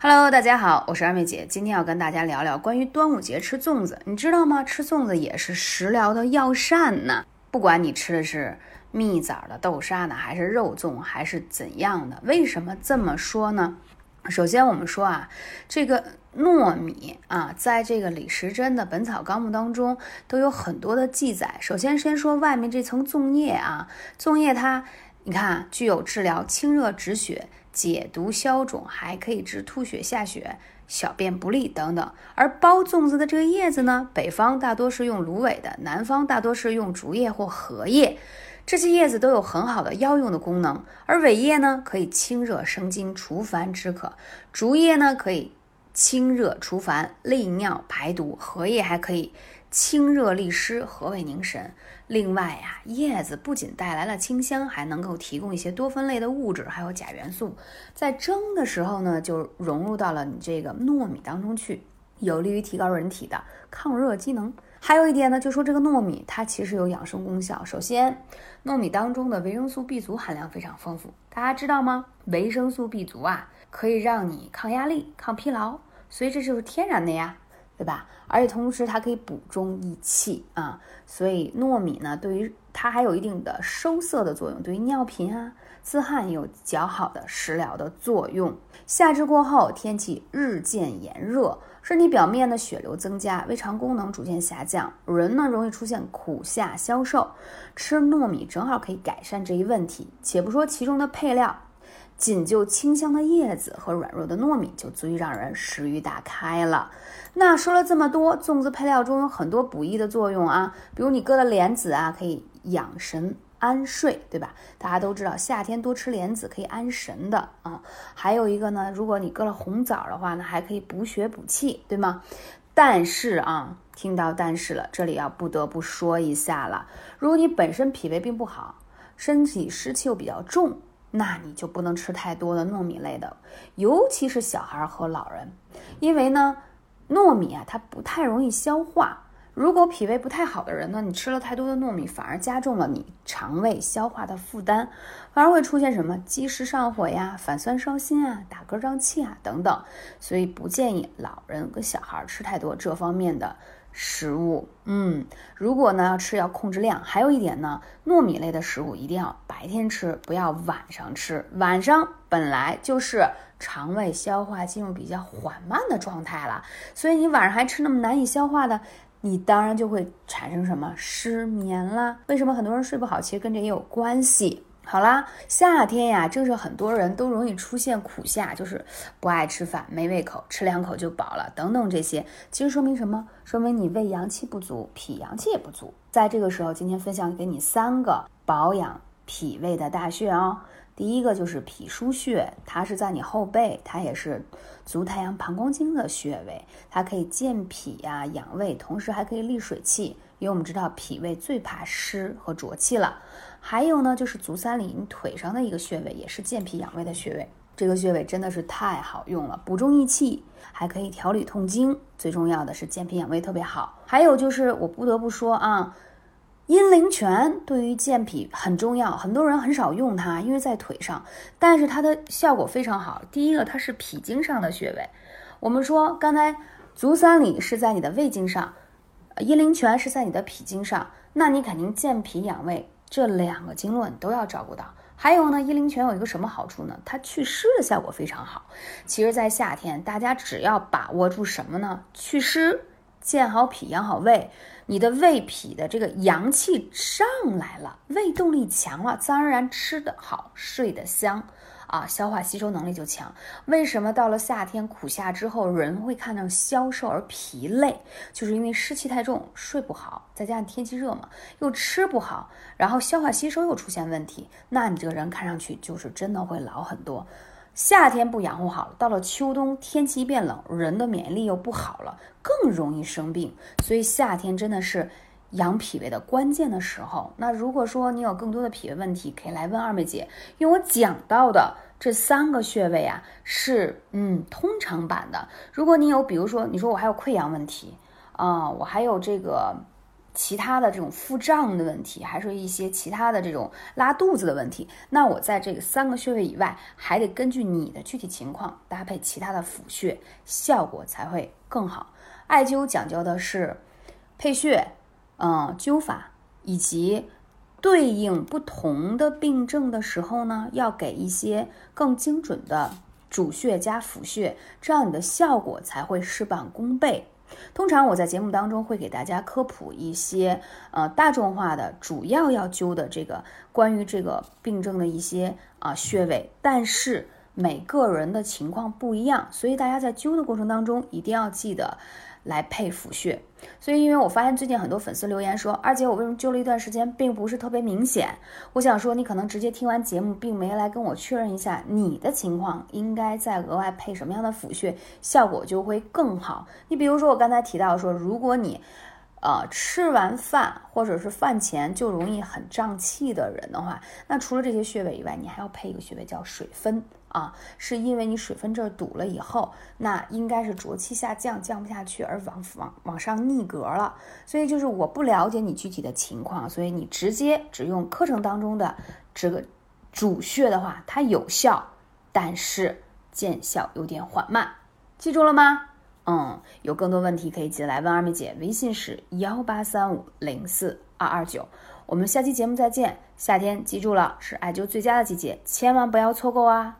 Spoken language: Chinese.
Hello，大家好，我是二妹姐，今天要跟大家聊聊关于端午节吃粽子。你知道吗？吃粽子也是食疗的药膳呢。不管你吃的是蜜枣的豆沙呢，还是肉粽，还是怎样的，为什么这么说呢？首先，我们说啊，这个糯米啊，在这个李时珍的《本草纲目》当中都有很多的记载。首先，先说外面这层粽叶啊，粽叶它，你看具有治疗清热止血。解毒消肿，还可以治吐血、下血、小便不利等等。而包粽子的这个叶子呢，北方大多是用芦苇的，南方大多是用竹叶或荷叶。这些叶子都有很好的药用的功能。而苇叶呢，可以清热生津、除烦止渴；竹叶呢，可以清热除烦、利尿排毒；荷叶还可以。清热利湿，和胃凝神。另外呀，叶子不仅带来了清香，还能够提供一些多酚类的物质，还有钾元素。在蒸的时候呢，就融入到了你这个糯米当中去，有利于提高人体的抗热机能。还有一点呢，就说这个糯米它其实有养生功效。首先，糯米当中的维生素 B 族含量非常丰富，大家知道吗？维生素 B 族啊，可以让你抗压力、抗疲劳，所以这就是天然的呀。对吧？而且同时它可以补中益气啊，所以糯米呢，对于它还有一定的收涩的作用，对于尿频啊、自汗有较好的食疗的作用。夏至过后，天气日渐炎热，身体表面的血流增加，胃肠功能逐渐下降，人呢容易出现苦夏消瘦。吃糯米正好可以改善这一问题。且不说其中的配料。仅就清香的叶子和软弱的糯米，就足以让人食欲大开了。那说了这么多，粽子配料中有很多补益的作用啊，比如你搁了莲子啊，可以养神安睡，对吧？大家都知道夏天多吃莲子可以安神的啊。还有一个呢，如果你搁了红枣的话呢，还可以补血补气，对吗？但是啊，听到但是了，这里要不得不说一下了，如果你本身脾胃并不好，身体湿气又比较重。那你就不能吃太多的糯米类的，尤其是小孩和老人，因为呢，糯米啊它不太容易消化。如果脾胃不太好的人呢，你吃了太多的糯米，反而加重了你肠胃消化的负担，反而会出现什么积食上火呀、反酸烧心啊、打嗝胀气啊等等。所以不建议老人跟小孩吃太多这方面的。食物，嗯，如果呢要吃要控制量，还有一点呢，糯米类的食物一定要白天吃，不要晚上吃。晚上本来就是肠胃消化进入比较缓慢的状态了，所以你晚上还吃那么难以消化的，你当然就会产生什么失眠啦。为什么很多人睡不好？其实跟这也有关系。好啦，夏天呀，正是很多人都容易出现苦夏，就是不爱吃饭、没胃口、吃两口就饱了等等这些，其实说明什么？说明你胃阳气不足，脾阳气也不足。在这个时候，今天分享给你三个保养脾胃的大穴哦。第一个就是脾腧穴，它是在你后背，它也是足太阳膀胱经的穴位，它可以健脾呀、养胃，同时还可以利水气。因为我们知道脾胃最怕湿和浊气了。还有呢，就是足三里，你腿上的一个穴位，也是健脾养胃的穴位。这个穴位真的是太好用了，补中益气，还可以调理痛经。最重要的是健脾养胃特别好。还有就是我不得不说啊，阴陵泉对于健脾很重要，很多人很少用它，因为在腿上，但是它的效果非常好。第一个，它是脾经上的穴位。我们说刚才足三里是在你的胃经上，阴陵泉是在你的脾经上，那你肯定健脾养胃。这两个经络你都要照顾到。还有呢，阴陵泉有一个什么好处呢？它祛湿的效果非常好。其实，在夏天，大家只要把握住什么呢？祛湿，健好脾，养好胃，你的胃脾的这个阳气上来了，胃动力强了，自然而然吃得好，睡得香。啊，消化吸收能力就强。为什么到了夏天苦夏之后，人会看到消瘦而疲累？就是因为湿气太重，睡不好，再加上天气热嘛，又吃不好，然后消化吸收又出现问题，那你这个人看上去就是真的会老很多。夏天不养护好，到了秋冬天气一变冷，人的免疫力又不好了，更容易生病。所以夏天真的是。养脾胃的关键的时候，那如果说你有更多的脾胃问题，可以来问二妹姐。因为我讲到的这三个穴位啊，是嗯通常版的。如果你有，比如说你说我还有溃疡问题啊，我还有这个其他的这种腹胀的问题，还是一些其他的这种拉肚子的问题，那我在这个三个穴位以外，还得根据你的具体情况搭配其他的辅穴，效果才会更好。艾灸讲究的是配穴，嗯，灸法以及。对应不同的病症的时候呢，要给一些更精准的主穴加辅穴，这样你的效果才会事半功倍。通常我在节目当中会给大家科普一些呃大众化的主要要灸的这个关于这个病症的一些啊穴位，但是每个人的情况不一样，所以大家在灸的过程当中一定要记得。来配辅穴，所以因为我发现最近很多粉丝留言说，二姐我为什么灸了一段时间，并不是特别明显。我想说，你可能直接听完节目，并没来跟我确认一下你的情况，应该再额外配什么样的辅穴，效果就会更好。你比如说我刚才提到说，如果你，呃，吃完饭或者是饭前就容易很胀气的人的话，那除了这些穴位以外，你还要配一个穴位叫水分。啊，是因为你水分这儿堵了以后，那应该是浊气下降，降不下去，而往往往上逆格了。所以就是我不了解你具体的情况，所以你直接只用课程当中的这个主穴的话，它有效，但是见效有点缓慢。记住了吗？嗯，有更多问题可以进来问二妹姐，微信是幺八三五零四二二九。我们下期节目再见。夏天记住了，是艾灸最佳的季节，千万不要错过啊！